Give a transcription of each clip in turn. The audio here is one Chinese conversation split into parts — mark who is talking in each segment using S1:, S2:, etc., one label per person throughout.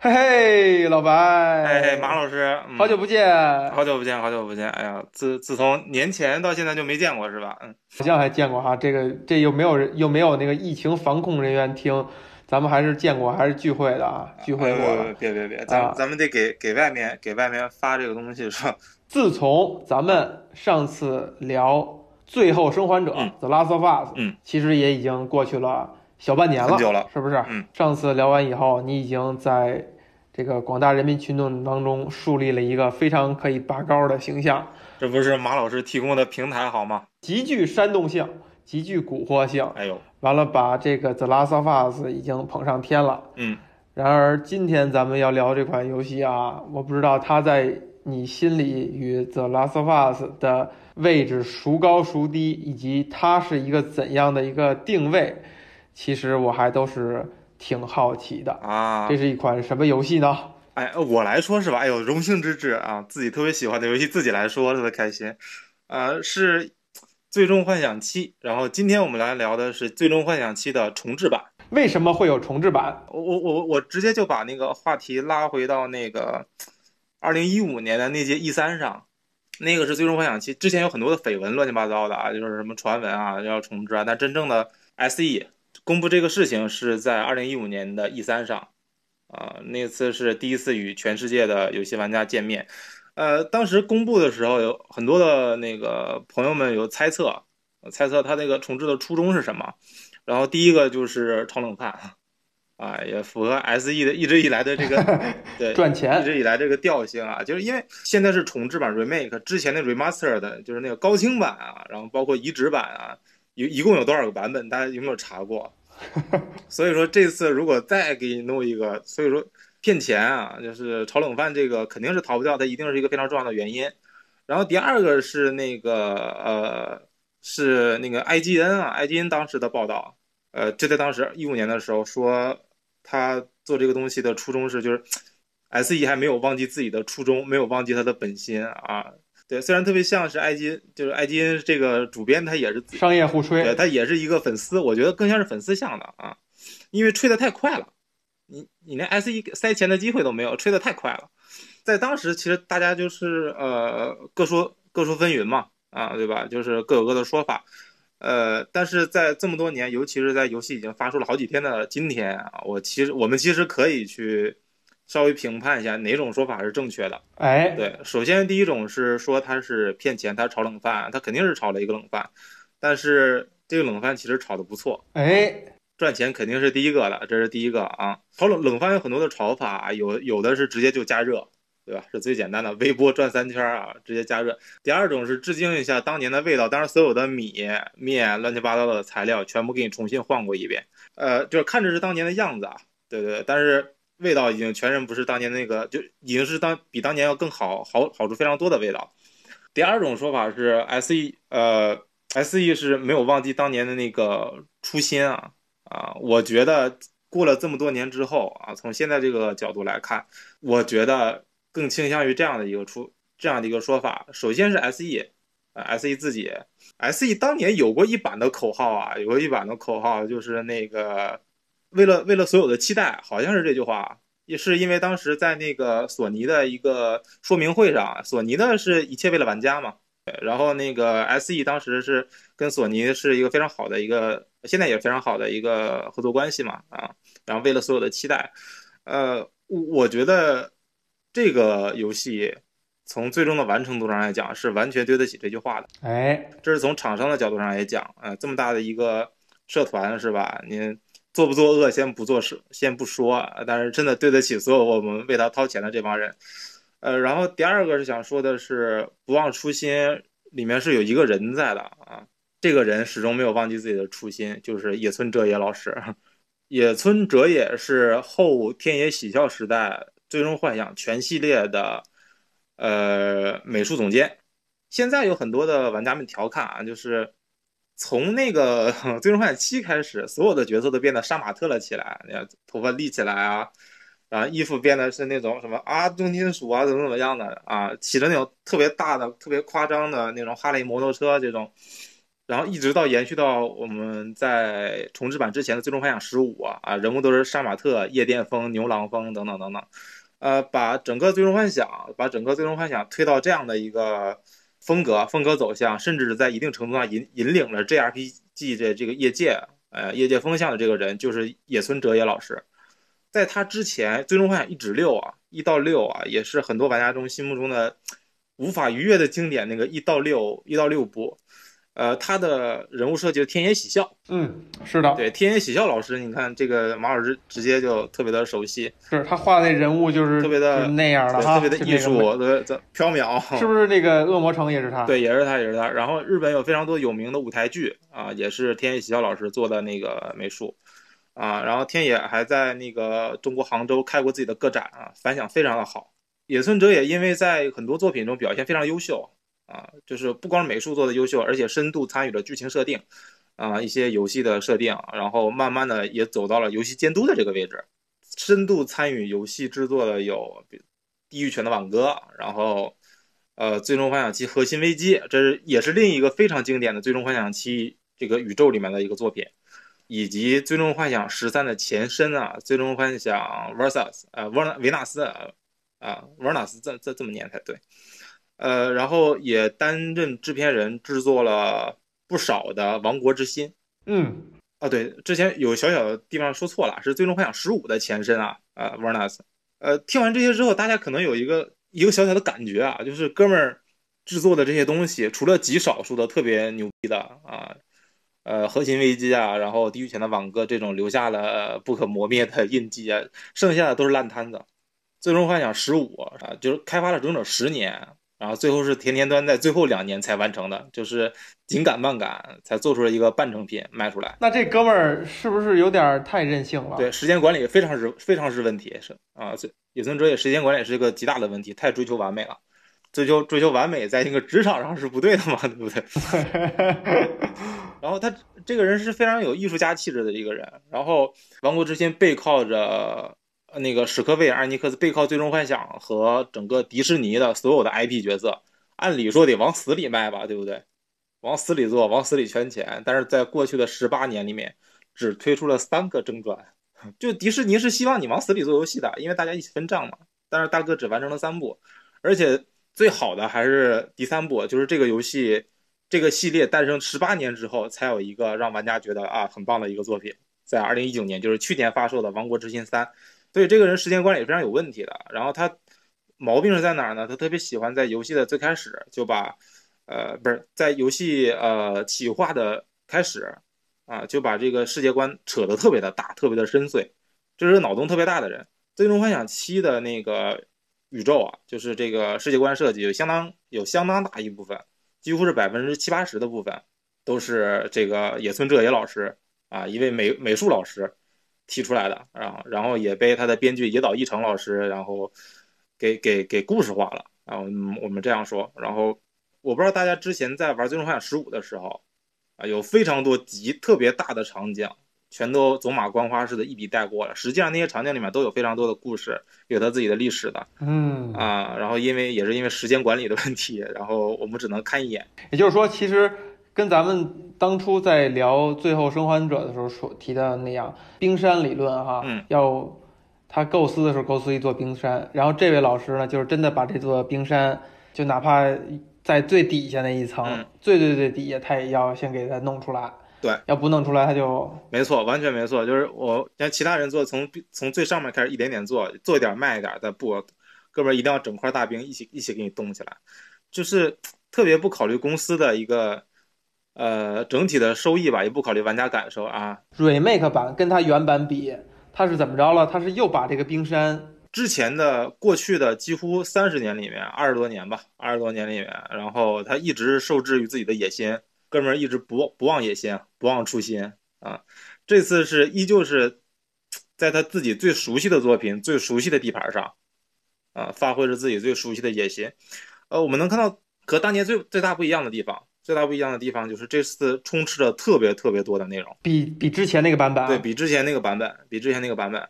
S1: 嘿嘿，老白，
S2: 哎，马老师，嗯
S1: 好久不见，好
S2: 好久不见，好久不见。哎呀，自自从年前到现在就没见过是吧？嗯，好
S1: 像还见过哈，这个这又没有人又没有那个疫情防控人员听，咱们还是见过，还是聚会的啊，聚会过了。
S2: 呃别别别，咱、
S1: 啊
S2: 咱们得给给外面给外面发这个东西是吧？
S1: 自从咱们上次聊《最后生还者》
S2: 嗯
S1: The Last of Us，
S2: 嗯，
S1: 其实也已经过去了小半年了，
S2: 很久了
S1: 是不是？
S2: 嗯，
S1: 上次聊完以后，你已经在这个广大人民群众当中树立了一个非常可以拔高的形象，
S2: 这不是马老师提供的平台好吗？
S1: 极具煽动性，极具蛊惑性，
S2: 哎呦，
S1: 完了把这个《The Last of Us》已经捧上天了。
S2: 嗯，
S1: 然而今天咱们要聊这款游戏啊，我不知道它在你心里与《The Last of Us》的位置孰高孰低，以及它是一个怎样的一个定位，其实我还都是挺好奇的。
S2: 啊
S1: 这，是一款什么游戏呢？
S2: 哎，我来说是吧？哎呦，荣幸之至啊！自己特别喜欢的游戏，自己来说特别开心。呃，是《最终幻想七》，然后今天我们来聊的是《最终幻想七》的重置版。
S1: 为什么会有重置版？
S2: 我我我我直接就把那个话题拉回到那个二零一五年的那届 E 三上，那个是《最终幻想七》，之前有很多的绯闻，乱七八糟的啊，就是什么传闻啊要重置啊，但真正的 SE 公布这个事情是在二零一五年的 E 三上，啊、那次是第一次与全世界的游戏玩家见面。呃，当时公布的时候，有很多的那个朋友们有猜测，猜测他那个重置的初衷是什么。然后第一个就是炒冷饭，啊，也符合 SE 的一直以来的这个 对
S1: 赚钱。
S2: 一直以来这个调性啊，就是因为现在是重置版 remake，之前的 remaster 的就是那个高清版啊，然后包括移植版啊，有一共有多少个版本？大家有没有查过？所以说这次如果再给你弄一个，所以说骗钱啊，就是炒冷饭这个肯定是逃不掉，它一定是一个非常重要的原因。然后第二个是那个呃，是那个 IGN 啊，IGN 当时的报道，呃，就在当时一五年的时候说，他做这个东西的初衷是就是 SE 还没有忘记自己的初衷，没有忘记他的本心啊。对，虽然特别像是 IGN，就是 IGN 这个主编他也是
S1: 商业互
S2: 对，
S1: 吹，
S2: 他也是一个粉丝，我觉得更像是粉丝向的啊，因为吹的太快了，你你连 SE 塞钱的机会都没有，吹的太快了。在当时，其实大家就是呃各说各说纷纭嘛，啊，对吧？就是各有各的说法，呃，但是在这么多年，尤其是在游戏已经发售了好几天的今天啊，我其实我们其实可以去稍微评判一下哪种说法是正确的。
S1: 哎，
S2: 对，首先第一种是说他是骗钱，他炒冷饭，他肯定是炒了一个冷饭，但是这个冷饭其实炒的不错，
S1: 哎，
S2: 赚钱肯定是第一个的，这是第一个啊。炒冷冷饭有很多的炒法，有有的是直接就加热，对吧？是最简单的，微波转三圈啊，直接加热。第二种是致敬一下当年的味道，当然所有的米面乱七八糟的材料全部给你重新换过一遍，呃，就是看着是当年的样子啊，对对，但是。味道已经全然不是当年那个，就已经是当比当年要更好，好好处非常多的味道。第二种说法是 S E，呃，S E 是没有忘记当年的那个初心啊啊！我觉得过了这么多年之后啊，从现在这个角度来看，我觉得更倾向于这样的一个出这样的一个说法。首先是 S E，呃，S E 自己，S E 当年有过一版的口号啊，有过一版的口号就是那个。为了为了所有的期待，好像是这句话，也是因为当时在那个索尼的一个说明会上，索尼的是一切为了玩家嘛，然后那个 SE 当时是跟索尼是一个非常好的一个，现在也非常好的一个合作关系嘛，啊，然后为了所有的期待，呃，我觉得这个游戏从最终的完成度上来讲是完全对得起这句话的，
S1: 哎，
S2: 这是从厂商的角度上来讲，呃，这么大的一个社团是吧？你。做不做恶先不做事，先不说，但是真的对得起所有我们为他掏钱的这帮人。呃，然后第二个是想说的是，不忘初心里面是有一个人在的啊，这个人始终没有忘记自己的初心，就是野村哲也老师。野村哲也是后天野喜孝时代《最终幻想》全系列的呃美术总监。现在有很多的玩家们调侃啊，就是。从那个《最终幻想七》开始，所有的角色都变得杀马特了起来，你看头发立起来啊，然后衣服变得是那种什么啊重金属啊怎么怎么样的啊，骑着那种特别大的、特别夸张的那种哈雷摩托车这种，然后一直到延续到我们在重置版之前的《最终幻想十五》啊，人物都是杀马特、夜店风、牛郎风等等等等，呃，把整个《最终幻想》把整个《最终幻想》推到这样的一个风格、风格走向，甚至是在一定程度上引引领了 JRPG 的这个业界，呃，业界风向的这个人就是野村哲也老师。在他之前，《最终幻想》一至六啊，一到六啊，也是很多玩家中心目中的无法逾越的经典，那个一到六一到六部。呃，他的人物设计是天野喜孝，
S1: 嗯，是的，
S2: 对天野喜孝老师，你看这个马老师直接就特别的熟悉，
S1: 是他画的那人物就是
S2: 特别的
S1: 那样的，
S2: 特别的艺术，
S1: 的
S2: 飘渺，
S1: 是不是那个恶魔城也是他？
S2: 对，也是他，也是他。然后日本有非常多有名的舞台剧啊，也是天野喜孝老师做的那个美术啊。然后天野还在那个中国杭州开过自己的个展啊，反响非常的好。野村哲也因为在很多作品中表现非常优秀。啊，就是不光美术做的优秀，而且深度参与了剧情设定，啊，一些游戏的设定，然后慢慢的也走到了游戏监督的这个位置，深度参与游戏制作的有《地狱犬的挽歌》，然后，呃，《最终幻想七：核心危机》，这是也是另一个非常经典的《最终幻想七》这个宇宙里面的一个作品，以及《最终幻想十三》的前身啊，《最终幻想 Versus》啊，维纳维纳斯啊，维纳斯这这这么念才对。呃，然后也担任制片人，制作了不少的《王国之心》。
S1: 嗯，
S2: 啊，对，之前有小小的地方说错了，是《最终幻想十五》的前身啊，呃 v e r n a s 呃，听完这些之后，大家可能有一个一个小小的感觉啊，就是哥们儿制作的这些东西，除了极少数的特别牛逼的啊，呃，《核心危机》啊，然后《地狱前的网歌》这种留下了不可磨灭的印记啊，剩下的都是烂摊子。《最终幻想十五》啊，就是开发了整整十年。然后最后是甜甜端在最后两年才完成的，就是紧赶慢赶才做出了一个半成品卖出来。
S1: 那这哥们儿是不是有点太任性了？
S2: 对，时间管理非常是非常是问题，是啊，野村哲也时间管理是一个极大的问题，太追求完美了，追求追求完美在那个职场上是不对的嘛，对不对？然后他这个人是非常有艺术家气质的一个人，然后《王国之心》背靠着。那个史克威尔艾尼克斯背靠《最终幻想》和整个迪士尼的所有的 IP 角色，按理说得往死里卖吧，对不对？往死里做，往死里圈钱。但是在过去的十八年里面，只推出了三个正传。就迪士尼是希望你往死里做游戏的，因为大家一起分账嘛。但是大哥只完成了三部，而且最好的还是第三部，就是这个游戏这个系列诞生十八年之后，才有一个让玩家觉得啊很棒的一个作品，在二零一九年，就是去年发售的《王国之心三》。所以这个人时间管理非常有问题的。然后他毛病是在哪儿呢？他特别喜欢在游戏的最开始就把，呃，不是在游戏呃企划的开始啊，就把这个世界观扯得特别的大，特别的深邃。这是脑洞特别大的人。最终幻想七的那个宇宙啊，就是这个世界观设计有相当有相当大一部分，几乎是百分之七八十的部分，都是这个野村哲也老师啊，一位美美术老师。提出来的，然后然后也被他的编剧野岛一成老师，然后给给给故事化了啊。我们这样说，然后我不知道大家之前在玩《最终幻想十五》的时候啊，有非常多集特别大的场景，全都走马观花似的一笔带过了。实际上那些场景里面都有非常多的故事，有他自己的历史的。
S1: 嗯
S2: 啊，然后因为也是因为时间管理的问题，然后我们只能看一眼。
S1: 也就是说，其实。跟咱们当初在聊《最后生还者》的时候所提到的那样，冰山理论哈，
S2: 嗯，
S1: 要他构思的时候构思一座冰山，然后这位老师呢，就是真的把这座冰山，就哪怕在最底下那一层，最最最底下，他也要先给他弄出来。
S2: 对，
S1: 要不弄出来，他就
S2: 没错，完全没错。就是我像其他人做，从从最上面开始一点点做，做一点慢一点的，不，哥们儿一定要整块大冰一起一起给你冻起来，就是特别不考虑公司的一个。呃，整体的收益吧，也不考虑玩家感受啊。
S1: remake 版跟它原版比，它是怎么着了？它是又把这个冰山
S2: 之前的过去的几乎三十年里面，二十多年吧，二十多年里面，然后他一直受制于自己的野心，哥们儿一直不不忘野心，不忘初心啊。这次是依旧是在他自己最熟悉的作品、最熟悉的地盘上啊，发挥着自己最熟悉的野心。呃，我们能看到和当年最最大不一样的地方。最大不一样的地方就是这次充斥着特别特别多的内容，
S1: 比比之前那个版本，
S2: 对比之前那个版本，比之前那个版本，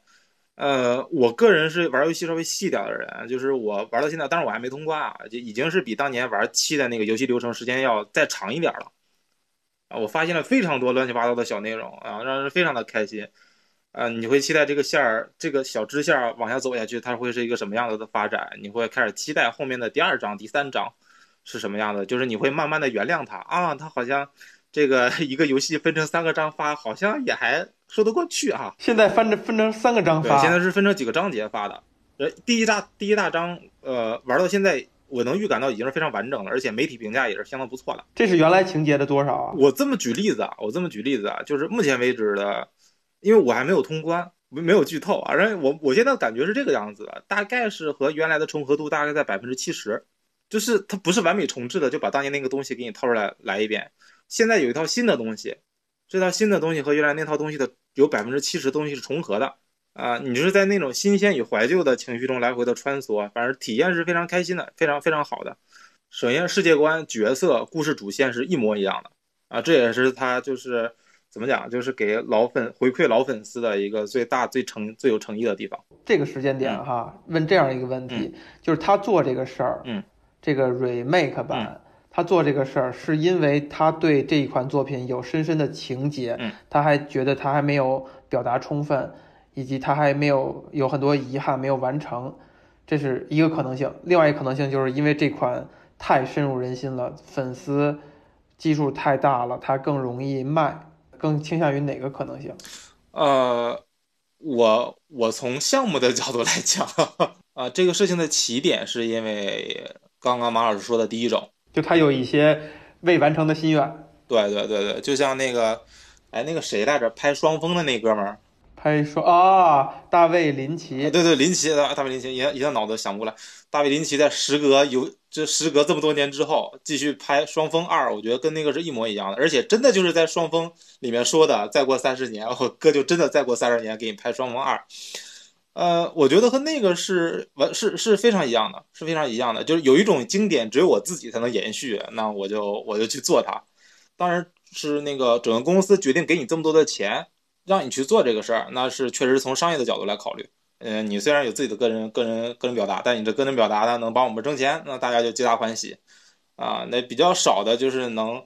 S2: 呃，我个人是玩游戏稍微细点的人，就是我玩到现在，当然我还没通关啊，就已经是比当年玩七的那个游戏流程时间要再长一点了，啊，我发现了非常多乱七八糟的小内容啊，让人非常的开心。啊，你会期待这个线儿，这个小支线儿往下走下去，它会是一个什么样子的发展？你会开始期待后面的第二章、第三章是什么样的？就是你会慢慢的原谅他啊，他好像这个一个游戏分成三个章发，好像也还说得过去啊。
S1: 现在分着分成三个章发，
S2: 现在是分成几个章节发的。呃，第一大第一大章，呃，玩到现在，我能预感到已经是非常完整了，而且媒体评价也是相当不错的。
S1: 这是原来情节的多少啊？
S2: 我这么举例子啊，我这么举例子啊，就是目前为止的。因为我还没有通关，没没有剧透啊。然后我我现在感觉是这个样子的，大概是和原来的重合度大概在百分之七十，就是它不是完美重置的，就把当年那个东西给你套出来来一遍。现在有一套新的东西，这套新的东西和原来那套东西的有百分之七十东西是重合的啊。你就是在那种新鲜与怀旧的情绪中来回的穿梭，反正体验是非常开心的，非常非常好的。首先世界观、角色、故事主线是一模一样的啊，这也是它就是。怎么讲？就是给老粉回馈老粉丝的一个最大、最诚、最有诚意的地方。
S1: 这个时间点哈，问这样一个问题，就是他做这个事儿，
S2: 嗯，
S1: 这个 remake 版，他做这个事儿是因为他对这一款作品有深深的情结，
S2: 嗯，
S1: 他还觉得他还没有表达充分，以及他还没有有很多遗憾没有完成，这是一个可能性。另外一个可能性就是因为这款太深入人心了，粉丝基数太大了，它更容易卖。更倾向于哪个可能性？
S2: 呃，我我从项目的角度来讲，啊，这个事情的起点是因为刚刚马老师说的第一种，
S1: 就他有一些未完成的心愿。
S2: 对对对对，就像那个，哎，那个谁来着？拍双峰的那哥们儿。
S1: 拍说啊，大卫林奇，
S2: 对对，林奇，大卫林奇，一一下脑子想不过来。大卫林奇在时隔有这时隔这么多年之后，继续拍《双峰二》，我觉得跟那个是一模一样的，而且真的就是在《双峰》里面说的，再过三十年，我哥就真的再过三十年给你拍《双峰二》。呃，我觉得和那个是完是是非常一样的，是非常一样的，就是有一种经典只有我自己才能延续，那我就我就去做它。当然是那个整个公司决定给你这么多的钱。让你去做这个事儿，那是确实从商业的角度来考虑。嗯，你虽然有自己的个人、个人、个人表达，但你这个人表达呢，能帮我们挣钱，那大家就皆大欢喜。啊，那比较少的就是能，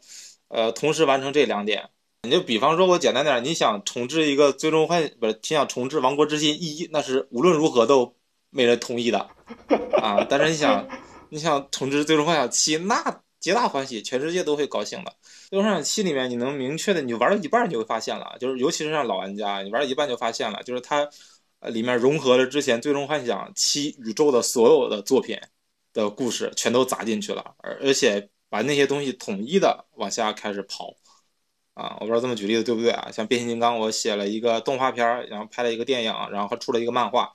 S2: 呃，同时完成这两点。你就比方说，我简单点，你想重置一个《最终幻》，不是，你想重置《王国之心一》，那是无论如何都没人同意的。啊，但是你想，你想重置《最终幻想七》，那皆大欢喜，全世界都会高兴的。《最终幻想七》里面，你能明确的，你玩了一半，你就会发现了，就是尤其是像老玩家，你玩到一半就发现了，就是它，呃，里面融合了之前《最终幻想七》宇宙的所有的作品的故事，全都砸进去了，而而且把那些东西统一的往下开始刨，啊，我不知道这么举例子对不对啊？像变形金刚，我写了一个动画片，然后拍了一个电影，然后还出了一个漫画。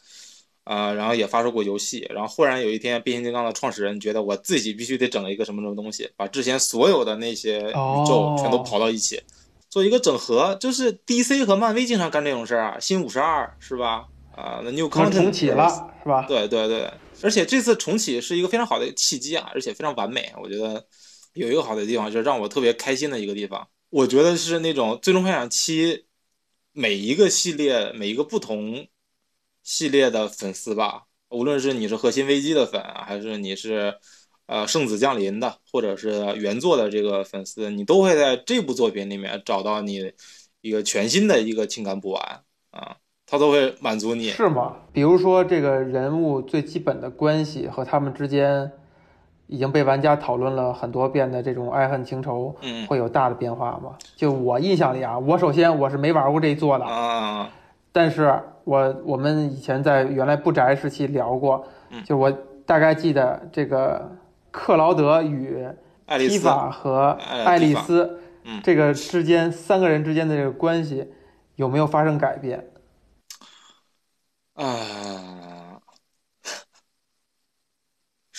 S2: 啊，然后也发售过游戏，然后忽然有一天，变形金刚的创始人觉得我自己必须得整一个什么什么东西，把之前所有的那些宇宙全都跑到一起，做一个整合。就是 DC 和漫威经常干这种事儿啊，新五十二是吧？啊，那 New Content
S1: 重启了是吧？
S2: 对对对，而且这次重启是一个非常好的契机啊，而且非常完美。我觉得有一个好的地方，就是让我特别开心的一个地方，我觉得是那种《最终幻想七》每一个系列每一个不同。系列的粉丝吧，无论是你是核心危机的粉，还是你是呃圣子降临的，或者是原作的这个粉丝，你都会在这部作品里面找到你一个全新的一个情感补完啊，他都会满足你。
S1: 是吗？比如说这个人物最基本的关系和他们之间已经被玩家讨论了很多遍的这种爱恨情仇，
S2: 嗯，
S1: 会有大的变化吗？就我印象里啊，我首先我是没玩过这一座的。
S2: 啊。
S1: 但是我我们以前在原来不宅时期聊过，就我大概记得这个克劳德与提法和爱丽丝，这个之间三个人之间的这个关系有没有发生改变？
S2: 啊，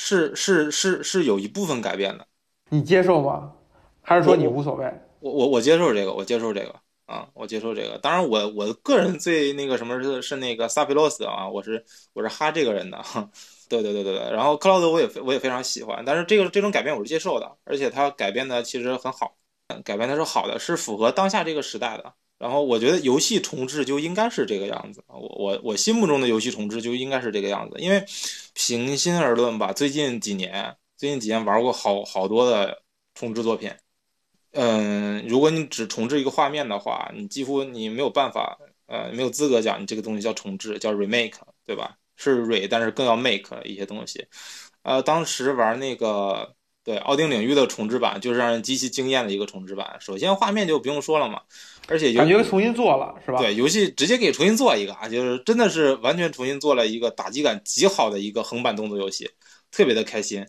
S2: 是是是是有一部分改变的，
S1: 你接受吗？还是说你无所谓？
S2: 我我我接受这个，我接受这个。啊，我接受这个。当然，我我个人最那个什么是是那个萨菲洛斯啊，我是我是哈这个人的。对对对对对。然后克劳德我也我也非常喜欢，但是这个这种改变我是接受的，而且他改变的其实很好，改变的是好的，是符合当下这个时代的。然后我觉得游戏重置就应该是这个样子，我我我心目中的游戏重置就应该是这个样子，因为平心而论吧，最近几年最近几年玩过好好多的重置作品。嗯，如果你只重置一个画面的话，你几乎你没有办法，呃，没有资格讲你这个东西叫重置，叫 remake，对吧？是 re，但是更要 make 一些东西。呃，当时玩那个对奥丁领域的重置版，就是让人极其惊艳的一个重置版。首先画面就不用说了嘛，而且
S1: 感觉重新做了是吧？
S2: 对，游戏直接给重新做一个啊，就是真的是完全重新做了一个打击感极好的一个横版动作游戏，特别的开心。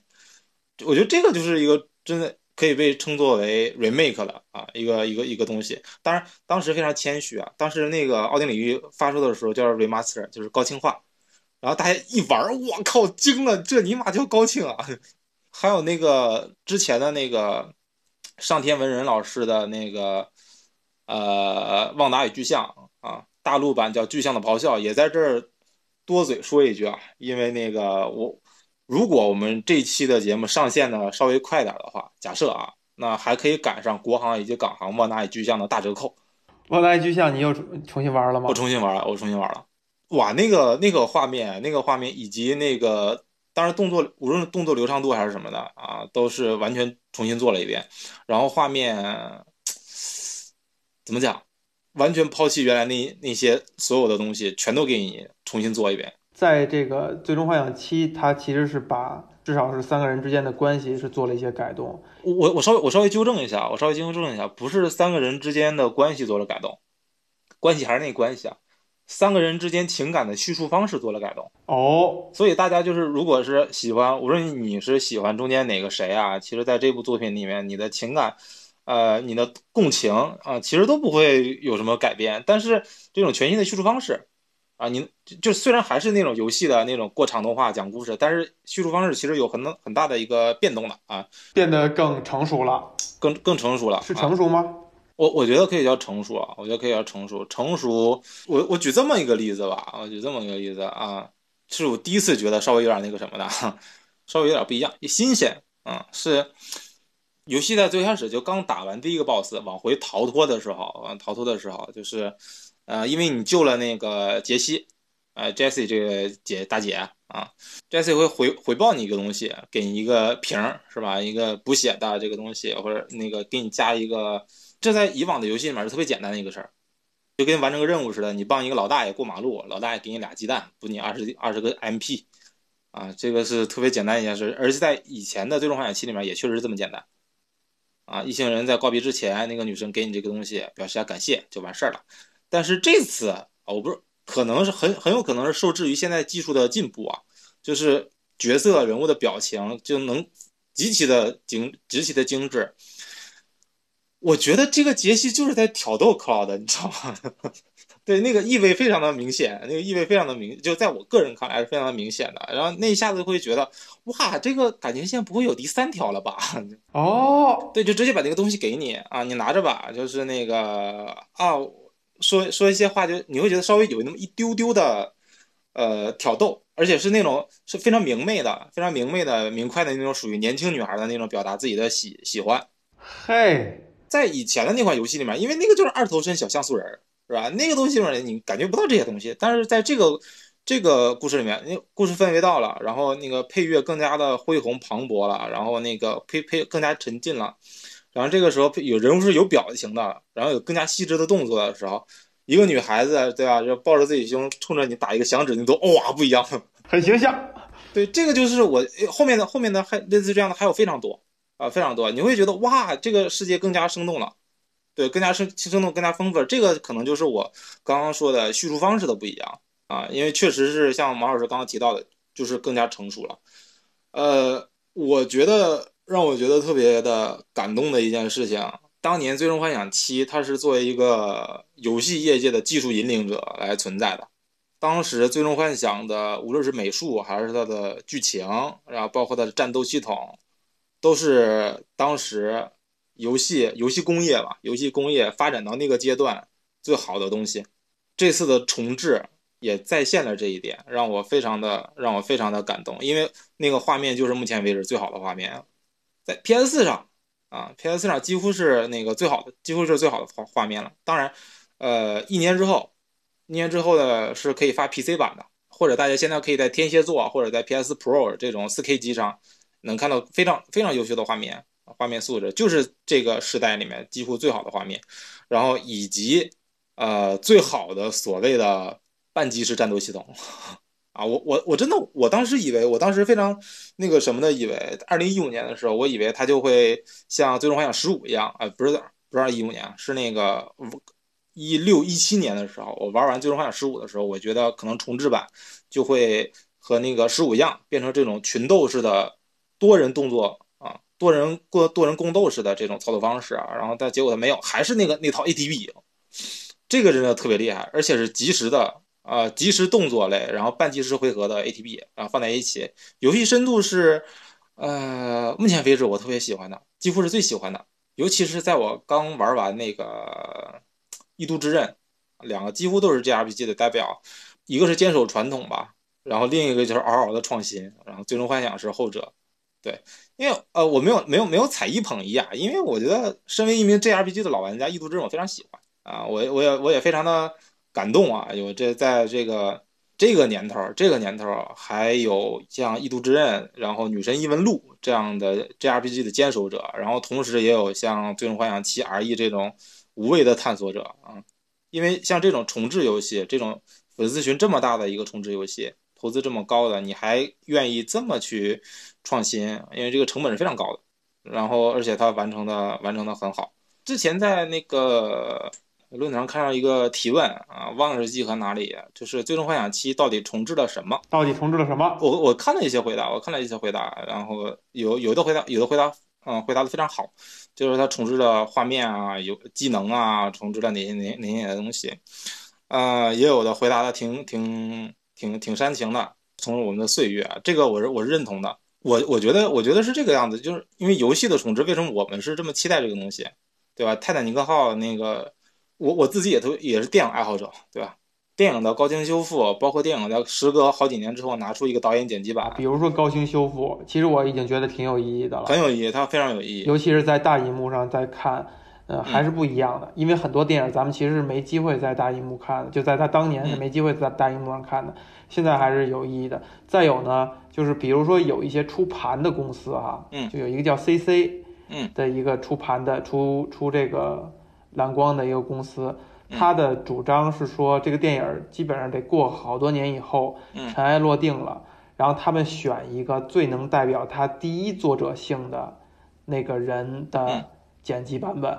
S2: 我觉得这个就是一个真的。可以被称作为 remake 了啊，一个一个一个东西。当然，当时非常谦虚啊。当时那个奥丁领域发售的时候叫 remaster，就是高清化。然后大家一玩，我靠，惊了，这尼玛叫高清啊！还有那个之前的那个上天文人老师的那个呃《旺达与巨像》啊，大陆版叫《巨像的咆哮》，也在这儿多嘴说一句啊，因为那个我。如果我们这期的节目上线的稍微快点的话，假设啊，那还可以赶上国行以及港行《旺达与巨像》的大折扣。
S1: 《旺达与巨像》你又重新玩了吗？
S2: 我重新玩了，我重新玩了。哇，那个那个画面，那个画面以及那个，当然动作，无论动作流畅度还是什么的啊，都是完全重新做了一遍。然后画面怎么讲？完全抛弃原来那那些所有的东西，全都给你重新做一遍。
S1: 在这个《最终幻想七》，它其实是把至少是三个人之间的关系是做了一些改动。
S2: 我我稍微我稍微纠正一下，我稍微纠正一下，不是三个人之间的关系做了改动，关系还是那关系啊，三个人之间情感的叙述方式做了改动。
S1: 哦，
S2: 所以大家就是，如果是喜欢，无论你是喜欢中间哪个谁啊，其实在这部作品里面，你的情感，呃，你的共情啊，其实都不会有什么改变。但是这种全新的叙述方式。啊，你就虽然还是那种游戏的那种过场动画讲故事，但是叙述方式其实有很很大的一个变动了啊，
S1: 变得更成熟了，
S2: 更更成熟了，
S1: 是成熟吗？
S2: 我我觉得可以叫成熟啊，我觉得可以叫成熟。成熟，我我举这么一个例子吧，我举这么一个例子啊，是我第一次觉得稍微有点那个什么的，稍微有点不一样，新鲜啊，是游戏在最开始就刚打完第一个 boss 往回逃脱的时候，往逃脱的时候就是。呃，因为你救了那个杰西，呃，Jessie 这个姐大姐啊，Jessie 会回回报你一个东西，给你一个瓶，是吧？一个补血的这个东西，或者那个给你加一个，这在以往的游戏里面是特别简单的一个事儿，就跟完成个任务似的，你帮一个老大爷过马路，老大爷给你俩鸡蛋，补你二十二十个 MP，啊，这个是特别简单一件事，而且在以前的《最终幻想七》里面也确实是这么简单，啊，一行人在告别之前，那个女生给你这个东西，表示下感谢就完事儿了。但是这次啊，我不是，可能是很很有可能是受制于现在技术的进步啊，就是角色人物的表情就能极其的精极其的精致。我觉得这个杰西就是在挑逗 Cloud，你知道吗？对，那个意味非常的明显，那个意味非常的明，就在我个人看来是非常的明显的。然后那一下子会觉得，哇，这个感情线不会有第三条了吧？
S1: 哦，
S2: 对，就直接把那个东西给你啊，你拿着吧，就是那个啊。说说一些话，就你会觉得稍微有那么一丢丢的，呃，挑逗，而且是那种是非常明媚的、非常明媚的、明快的那种，属于年轻女孩的那种表达自己的喜喜欢。
S1: 嘿，
S2: 在以前的那款游戏里面，因为那个就是二头身小像素人，是吧？那个东西里面你感觉不到这些东西，但是在这个这个故事里面，那故事氛围到了，然后那个配乐更加的恢宏磅礴了，然后那个配配更加沉浸了。然后这个时候有人物是有表情的，然后有更加细致的动作的时候，一个女孩子对吧，就抱着自己胸，冲着你打一个响指，你都哇不一样，
S1: 很形象。
S2: 对，这个就是我后面的后面的还类似这样的还有非常多啊，非常多，你会觉得哇，这个世界更加生动了，对，更加生生动，更加丰富。这个可能就是我刚刚说的叙述方式的不一样啊，因为确实是像马老师刚刚提到的，就是更加成熟了。呃，我觉得。让我觉得特别的感动的一件事情，当年《最终幻想七》它是作为一个游戏业界的技术引领者来存在的。当时《最终幻想》的无论是美术还是它的剧情，然后包括它的战斗系统，都是当时游戏游戏工业吧，游戏工业发展到那个阶段最好的东西。这次的重置也再现了这一点，让我非常的让我非常的感动，因为那个画面就是目前为止最好的画面。在 PS 四上啊，PS 四上几乎是那个最好的，几乎是最好的画画面了。当然，呃，一年之后，一年之后的是可以发 PC 版的，或者大家现在可以在天蝎座或者在 PS Pro 这种 4K 机上能看到非常非常优秀的画面，画面素质，就是这个时代里面几乎最好的画面，然后以及呃最好的所谓的半即时战斗系统。啊，我我我真的，我当时以为，我当时非常那个什么的，以为二零一五年的时候，我以为它就会像《最终幻想十五》一样，啊，不是不是二一五年，是那个一六一七年的时候，我玩完《最终幻想十五》的时候，我觉得可能重置版就会和那个十五一样，变成这种群斗式的多人动作啊，多人过多人共斗式的这种操作方式啊，然后但结果他没有，还是那个那套 ATB，这个真的特别厉害，而且是及时的。啊，即时动作类，然后半即时回合的 ATB，然后放在一起，游戏深度是，呃，目前为止我特别喜欢的，几乎是最喜欢的，尤其是在我刚玩完那个《异度之刃》，两个几乎都是 JRPG 的代表，一个是坚守传统吧，然后另一个就是嗷嗷的创新，然后最终幻想是后者，对，因为呃我没有没有没有踩一捧一啊，因为我觉得身为一名 JRPG 的老玩家，《异度之刃》我非常喜欢啊，我我也我也非常的。感动啊！有这在这个这个年头，这个年头还有像《异度之刃》，然后《女神异闻录》这样的 JRPG 的坚守者，然后同时也有像《最终幻想七 RE》这种无畏的探索者啊。因为像这种重置游戏，这种粉丝群这么大的一个重置游戏，投资这么高的，你还愿意这么去创新？因为这个成本是非常高的，然后而且它完成的完成的很好。之前在那个。论坛上看到一个提问啊，忘了是集合哪里，就是《最终幻想七》到底重置了什么？
S1: 到底重置了什么？
S2: 我我看了一些回答，我看了一些回答，然后有有的回答，有的回答，嗯，回答的非常好，就是它重置了画面啊，有技能啊，重置了哪些哪哪些东西，呃，也有的回答的挺挺挺挺煽情的，从我们的岁月，这个我是我是认同的，我我觉得我觉得是这个样子，就是因为游戏的重置，为什么我们是这么期待这个东西，对吧？泰坦尼克号那个。我我自己也都也是电影爱好者，对吧？电影的高清修复，包括电影的时隔好几年之后拿出一个导演剪辑版，
S1: 比如说高清修复，其实我已经觉得挺有意义的了，
S2: 很有意义，它非常有意义。
S1: 尤其是在大荧幕上在看，呃，还是不一样的。因为很多电影咱们其实是没机会在大荧幕看的，就在他当年是没机会在大荧幕上看的，现在还是有意义的。再有呢，就是比如说有一些出盘的公司哈，
S2: 嗯，
S1: 就有一个叫 CC，
S2: 嗯
S1: 的一个出盘的出出这个。蓝光的一个公司，他的主张是说，这个电影基本上得过好多年以后，尘埃落定了，然后他们选一个最能代表他第一作者性的那个人的剪辑版本。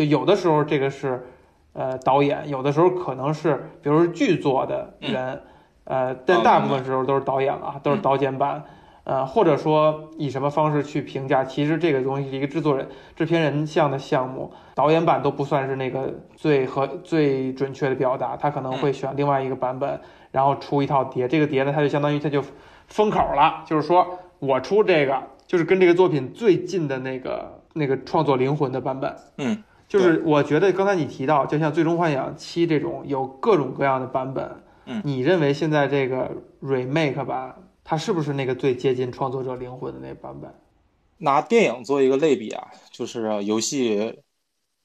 S1: 就有的时候这个是，呃，导演；有的时候可能是，比如说剧作的人，呃，但大部分时候都是导演啊，都是导剪版。呃，或者说以什么方式去评价？其实这个东西是一个制作人、制片人像的项目，导演版都不算是那个最和最准确的表达。他可能会选另外一个版本，然后出一套碟。这个碟呢，它就相当于它就封口了，就是说我出这个，就是跟这个作品最近的那个那个创作灵魂的版本。
S2: 嗯，
S1: 就是我觉得刚才你提到，就像《最终幻想七》这种有各种各样的版本，
S2: 嗯，
S1: 你认为现在这个 remake 版？它是不是那个最接近创作者灵魂的那版本？
S2: 拿电影做一个类比啊，就是游戏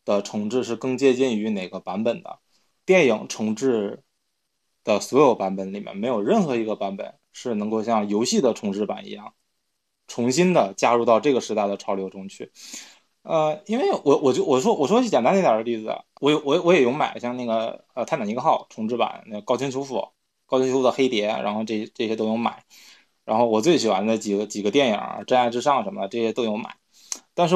S2: 的重置是更接近于哪个版本的？电影重置的所有版本里面，没有任何一个版本是能够像游戏的重置版一样，重新的加入到这个时代的潮流中去。呃，因为我我就我说我说简单一点的例子，我有我我也有买像那个呃泰坦尼克号重置版那高清修复、高清修复的黑碟，然后这这些都有买。然后我最喜欢的几个几个电影，《真爱至上》什么，这些都有买。但是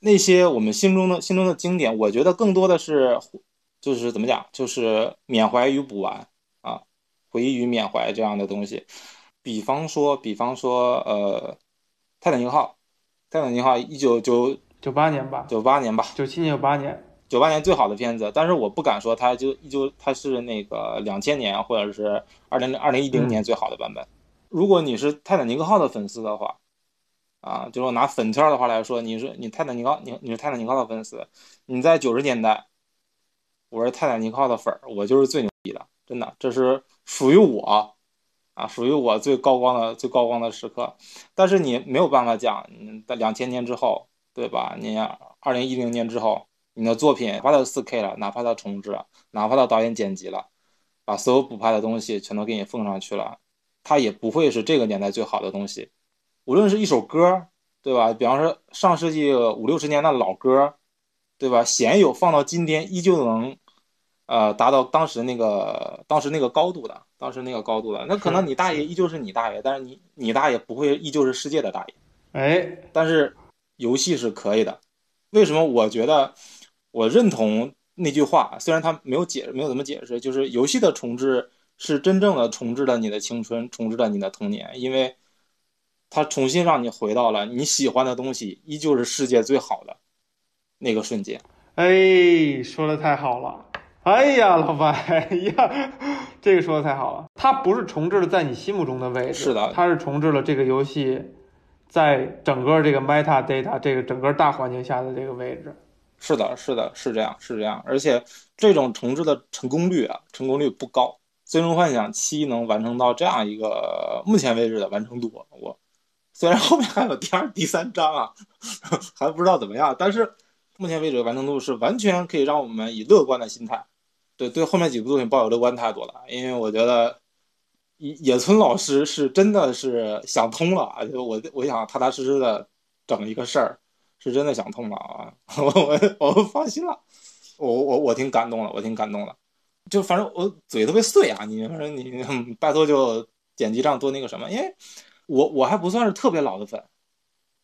S2: 那些我们心中的心中的经典，我觉得更多的是，就是怎么讲，就是缅怀与补完啊，回忆与缅怀这样的东西。比方说，比方说，呃，《泰坦尼克号》，《泰坦尼克号》一九九
S1: 九八年吧，
S2: 九八年吧，
S1: 九七年、九八年，
S2: 九八年最好的片子。但是我不敢说它就就它是那个两千年或者是二零二零一零年最好的版本。如果你是泰坦尼克号的粉丝的话，啊，就是拿粉圈的话来说，你是你泰坦尼克，你你是泰坦尼克号的粉丝，你在九十年代，我是泰坦尼克号的粉儿，我就是最牛逼的，真的，这是属于我，啊，属于我最高光的最高光的时刻。但是你没有办法讲，在两千年之后，对吧？你二零一零年之后，你的作品哪怕它四 K 了，哪怕它重置了，哪怕它导演剪辑了，把所有补拍的东西全都给你奉上去了。它也不会是这个年代最好的东西，无论是一首歌，对。吧？比方说上世纪五六十年的老歌，对吧？鲜有放到今天依旧能，呃，达到当时那个当时那个高度的，当时那个高度的。那可能你大爷依旧是你大爷，但是你你大爷不会依旧是世界的大爷。
S1: 哎，
S2: 但是游戏是可以的。为什么？我觉得我认同那句话，虽然他没有解没有怎么解释，就是游戏的重置是真正的重置了你的青春，重置了你的童年，因为。他重新让你回到了你喜欢的东西，依旧是世界最好的那个瞬间。
S1: 哎，说的太好了！哎呀，老白，哎呀，这个说的太好了。它不是重置了在你心目中的位置，
S2: 是的，
S1: 它是重置了这个游戏在整个这个 meta data 这个整个大环境下的这个位置。
S2: 是的，是的，是这样，是这样。而且这种重置的成功率啊，成功率不高。最终幻想七能完成到这样一个目前为止的完成度，我。虽然后面还有第二、第三章啊，还不知道怎么样，但是目前为止完成度是完全可以让我们以乐观的心态，对对后面几部作品抱有乐观态度了。因为我觉得野野村老师是真的是想通了，就我我想踏踏实实的整一个事儿，是真的想通了啊！我我放心了，我我我挺感动的，我挺感动的。就反正我嘴特别碎啊，你反正你拜托就剪辑上多那个什么，因为。我我还不算是特别老的粉，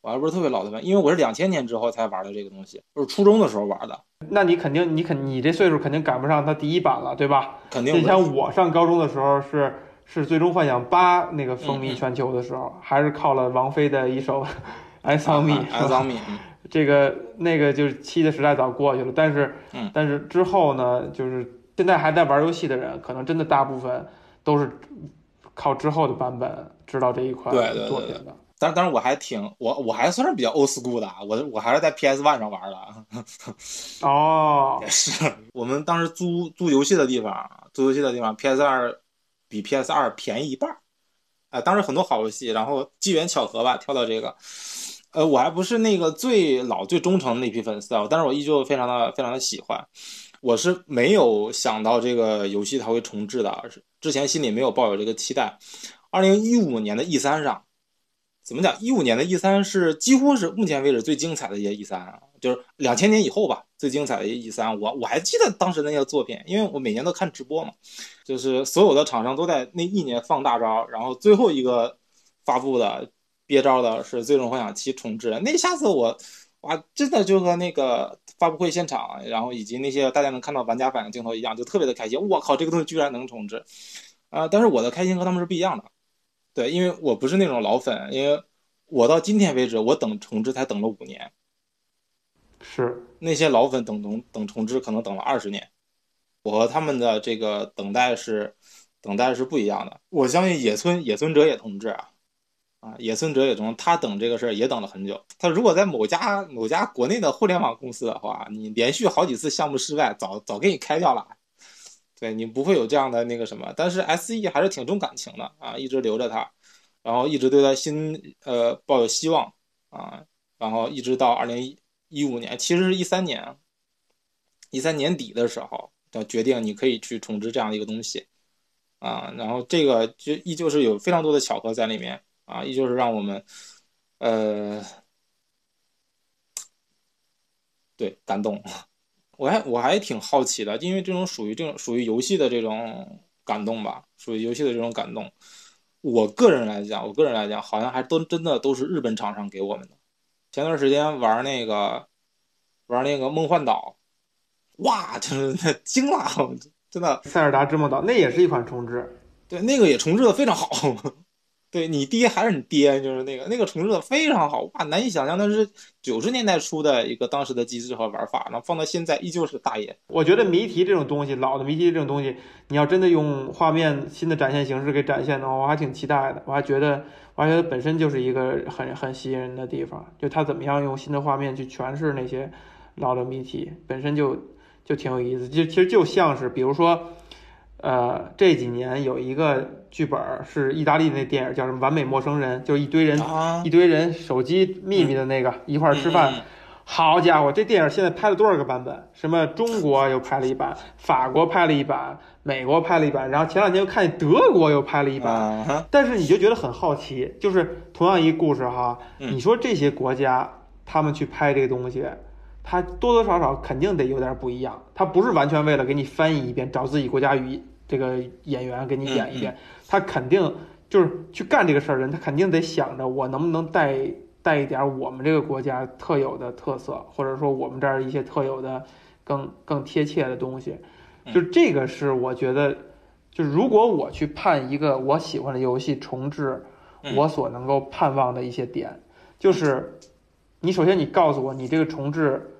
S2: 我还不是特别老的版，因为我是两千年之后才玩的这个东西，就是初中的时候玩的。
S1: 那你肯定，你肯你这岁数肯定赶不上它第一版了，对吧？
S2: 肯定。
S1: 你像我上高中的时候是是《最终幻想八》那个风靡全球的时候，还是靠了王菲的一首《爱桑蜜 》。
S2: 爱桑蜜。
S1: 这个那个就是七的时代早过去了，但是但是之后呢，就是现在还在玩游戏的人，可能真的大部分都是。靠之后的版本知道这一款作品的，
S2: 但当然我还挺我我还算是比较 old school 的，我我还是在 PS One 上玩的。
S1: 哦，
S2: 也是，我们当时租租游戏的地方，租游戏的地方 PS 二比 PS 二便宜一半，哎，当时很多好游戏，然后机缘巧合吧，跳到这个，呃，我还不是那个最老最忠诚的那批粉丝啊，但是我依旧非常的非常的喜欢。我是没有想到这个游戏它会重置的，是之前心里没有抱有这个期待。二零一五年的 E 三上，怎么讲？一五年的 E 三是几乎是目前为止最精彩的一些 E 三啊，就是两千年以后吧，最精彩的一些 E 三。我我还记得当时那些作品，因为我每年都看直播嘛，就是所有的厂商都在那一年放大招，然后最后一个发布的憋招的是《最终幻想七》重置，那下子我哇，真的就和那个。发布会现场，然后以及那些大家能看到玩家反应镜头一样，就特别的开心。我靠，这个东西居然能重置啊！但是我的开心和他们是不一样的，对，因为我不是那种老粉，因为我到今天为止，我等重置才等了五年，
S1: 是
S2: 那些老粉等重等重置可能等了二十年，我和他们的这个等待是等待是不一样的。我相信野村野村哲也同志啊。啊，野村哲也同，他等这个事儿也等了很久。他如果在某家某家国内的互联网公司的话，你连续好几次项目失败，早早给你开掉了。对你不会有这样的那个什么。但是 S E 还是挺重感情的啊，一直留着他，然后一直对他心呃抱有希望啊，然后一直到二零一五年，其实是一三年，一三年底的时候，的决定你可以去重置这样的一个东西啊，然后这个就依旧是有非常多的巧合在里面。啊，依旧是让我们，呃，对，感动。我还我还挺好奇的，因为这种属于这种属于游戏的这种感动吧，属于游戏的这种感动。我个人来讲，我个人来讲，好像还都真的都是日本厂商给我们的。前段时间玩那个玩那个梦幻岛，哇，真的惊了，真的。
S1: 塞尔达之梦岛那也是一款重置，
S2: 对，那个也重置的非常好。对你爹还是你爹，就是那个那个重置的非常好哇，难以想象那是九十年代初的一个当时的机制和玩法，然后放到现在依旧是大爷。
S1: 我觉得谜题这种东西，老的谜题这种东西，你要真的用画面新的展现形式给展现的话，我还挺期待的。我还觉得，我还觉得本身就是一个很很吸引人的地方，就他怎么样用新的画面去诠释那些老的谜题，本身就就挺有意思。就其实就像是，比如说。呃，这几年有一个剧本是意大利那电影，叫什么《完美陌生人》，就是一堆人，一堆人手机秘密的那个一块儿吃饭。好家伙，这电影现在拍了多少个版本？什么中国又拍了一版，法国拍了一版，美国拍了一版，然后前两天又看见德国又拍了一版。
S2: 啊，
S1: 但是你就觉得很好奇，就是同样一个故事哈，
S2: 嗯
S1: 你说这些国家他们去拍这个东西，他多多少少肯定得有点不一样，他不是完全为了给你翻译一遍，找自己国家语这个演员给你演一遍，他肯定就是去干这个事儿的人，他肯定得想着我能不能带带一点我们这个国家特有的特色，或者说我们这儿一些特有的更更贴切的东西，就这个是我觉得。就是如果我去判一个我喜欢的游戏重置，
S2: 嗯
S1: 我所能够盼望的一些点，就是你首先你告诉我你这个重置，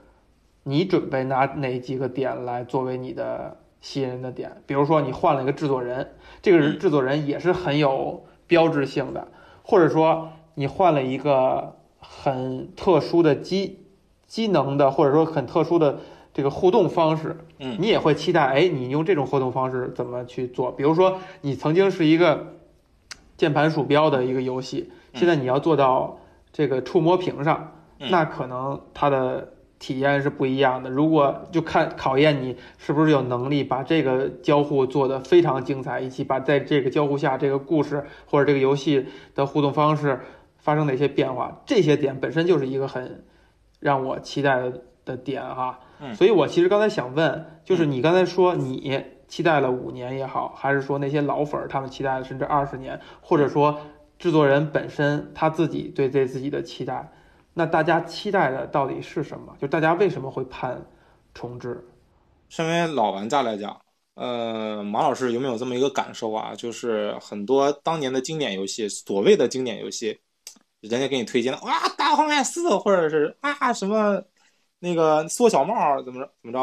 S1: 你准备拿哪几个点来作为你的吸引人的点？比如说你换了一个制作人，这个制作人也是很有标志性的，或者说你换了一个很特殊的机机能的，或者说很特殊的这个互动方式，
S2: 嗯。
S1: 你也会期待，哎，你用这种互动方式怎么去做？比如说，你曾经是一个键盘鼠标的一个游戏，
S2: 嗯。
S1: 现在你要做到这个触摸屏上，
S2: 嗯。
S1: 那可能它的体验是不一样的。如果就看考验你是不是有能力把这个交互做得非常精彩，以及把在这个交互下这个故事或者这个游戏的互动方式发生哪些变化，这些点本身就是一个很让我期待的的点哈。
S2: 嗯
S1: 所以我其实刚才想问，就是你刚才说你期待了五年也好，还是说那些老粉儿他们期待了甚至二十年，或者说制作人本身他自己对对自己的期待，那大家期待的到底是什么？就大家为什么会盼重置？
S2: 身为老玩家来讲，呃，马老师有没有这么一个感受啊？就是很多当年的经典游戏，所谓的经典游戏，人家给你推荐了，哇，大荒野四，或者是啊什么那个缩小帽怎么着怎么着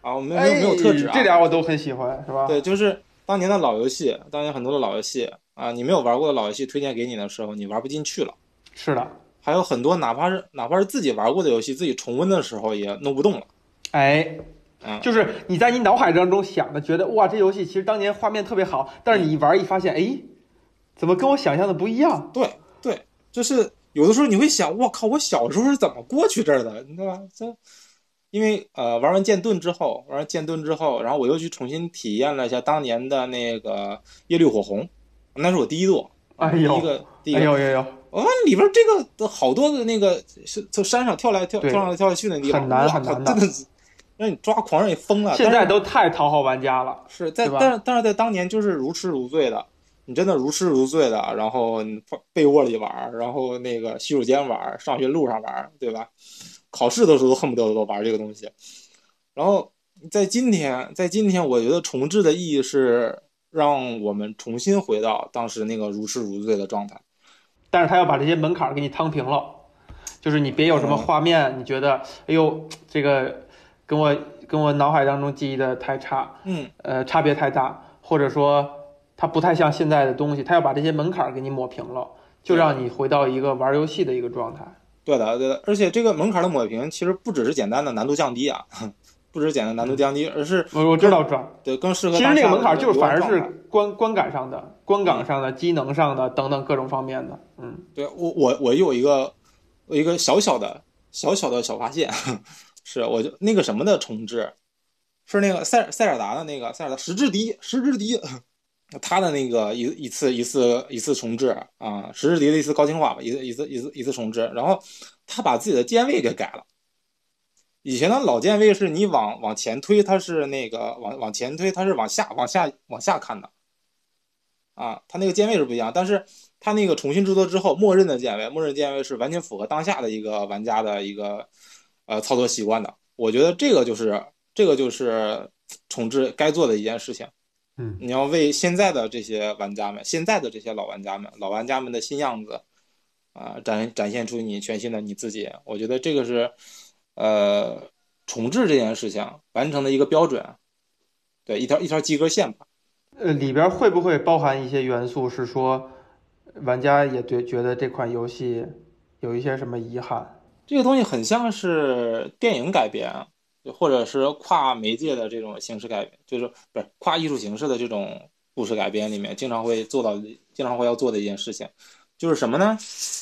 S2: 啊？我没有没有没有特指啊，
S1: 哎这点我都很喜欢，是吧？
S2: 对，就是当年的老游戏，当年很多的老游戏啊，你没有玩过的老游戏推荐给你的时候，你玩不进去了。
S1: 是的，
S2: 还有很多哪怕是哪怕是自己玩过的游戏，自己重温的时候也弄不动了。
S1: 哎，
S2: 嗯
S1: 就是你在你脑海当中想的，觉得哇，这游戏其实当年画面特别好，但是你一玩一发现，哎，怎么跟我想象的不一样？
S2: 对对，就是有的时候你会想，我靠，我小时候是怎么过去这儿的，你知道吧？这因为呃玩完剑盾之后，玩完剑盾之后，然后我又去重新体验了一下当年的那个耶律火红，那是我第一座，第
S1: 哎呦
S2: 一个第一个
S1: 哎呦呦呦，
S2: 哦，里边这个的好多的那个是从山上跳来跳
S1: 对
S2: 跳上来跳下去的地方，
S1: 很难
S2: 哇
S1: 很难的
S2: 靠真的让你抓狂，让你疯了。
S1: 现在都太讨好玩家了。
S2: 是在但是但是在当年就是如痴如醉的，你真的如痴如醉的，然后你被窝里玩，然后那个洗手间玩，上学路上玩，对吧？考试的时候都恨不得都玩这个东西。然后在今天，在今天，我觉得重置的意义是让我们重新回到当时那个如痴如醉的状态。
S1: 但是他要把这些门槛儿给你趟平了，就是你别有什么画面，你觉得哎呦这个跟我跟我脑海当中记忆的太差，
S2: 嗯，
S1: 呃差别太大，或者说它不太像现在的东西，他要把这些门槛儿给你抹平了，就让你回到一个玩游戏的一个状态。
S2: 对的，对的。而且这个门槛的抹平，其实不只是简单的难度降低啊，不只是简单难度降低，而是
S1: 我我知道这儿，
S2: 对更适合
S1: 其实那个门槛就是反而是观观感上的、观感上的、机能上的等等各种方面的，嗯。
S2: 对我我我有一个我一个小小的小小的小发现，是我就那个什么的重置，是那个塞尔塞尔达的那个塞尔达石之笛石之笛，他的那个一一次一次一次重置啊，石之笛的一次高清化吧，一次一次一次一次重置，然后他把自己的键位给改了。以前的老键位是你往往前推，它是那个往往前推，它是往下往下往下看的，啊，它那个键位是不一样，但是它那个重新制作之后，默认的键位，默认键位是完全符合当下的一个玩家的一个呃操作习惯的。我觉得这个就是这个就是重置该做的一件事情。
S1: 嗯，
S2: 你要为现在的这些玩家们，现在的这些老玩家们，老玩家们的新样子啊、展展现出你全新的你自己。我觉得这个是呃重置这件事情完成的一个标准，对一条一条及格线吧。
S1: 呃，里边会不会包含一些元素是说，玩家也对觉得这款游戏有一些什么遗憾？
S2: 这个东西很像是电影改编，或者是跨媒介的这种形式改编，就是不是跨艺术形式的这种故事改编里面，经常会做到，经常会要做的一件事情，就是什么呢？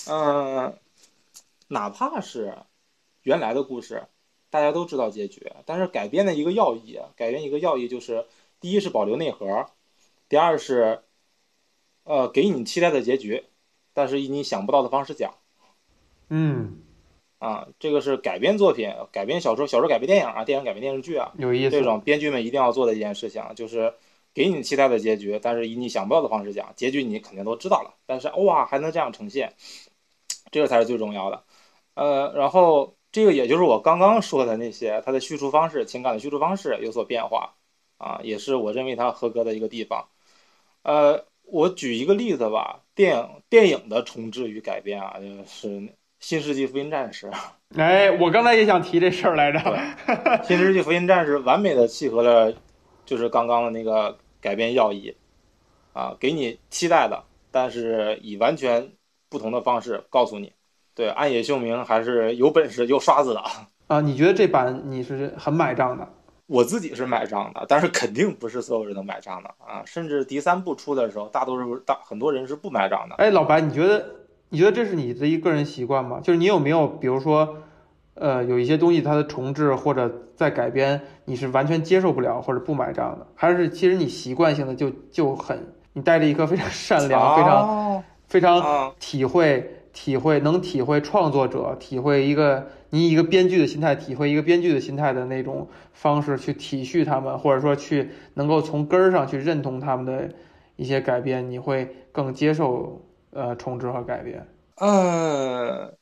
S2: 呃，哪怕是原来的故事，大家都知道结局，但是改编的一个要义，改编一个要义就是，第一是保留内核，第二是，呃，给你期待的结局，但是以你想不到的方式讲。
S1: 嗯，
S2: 啊，这个是改编作品，改编小说，小说改编电影啊，电影改编电视剧啊，
S1: 有意思。
S2: 这种编剧们一定要做的一件事情，就是给你期待的结局，但是以你想不到的方式讲，结局你肯定都知道了，但是哇，还能这样呈现，这个才是最重要的。呃，然后这个也就是我刚刚说的那些，它的叙述方式、情感的叙述方式有所变化，啊，也是我认为它合格的一个地方。呃，我举一个例子吧，电影电影的重置与改编啊，就是《新世纪福音战士》，
S1: 哎，我刚才也想提这事儿来着。
S2: 《新世纪福音战士》完美的契合了，就是刚刚的那个改编要义，啊，给你期待的，但是以完全不同的方式告诉你，对，暗野秀明还是有本事有刷子的
S1: 啊。你觉得这版你是很买账的？
S2: 我自己是买账的，但是肯定不是所有人都买账的啊。甚至第三部出的时候，大多数大很多人是不买账的。
S1: 哎，老白，你觉得？你觉得这是你的一个人习惯吗？就是你有没有，比如说，呃，有一些东西它的重置或者在改编，你是完全接受不了或者不买账的，还是其实你习惯性的就就很，你带着一颗非常 善良、非常非常体会体会能体会创作者体会一个你一个编剧的心态，体会一个编剧的心态的那种方式去体恤他们，或者说去能够从根儿上去认同他们的一些改编，你会更接受。呃，重置和改编，
S2: 呃，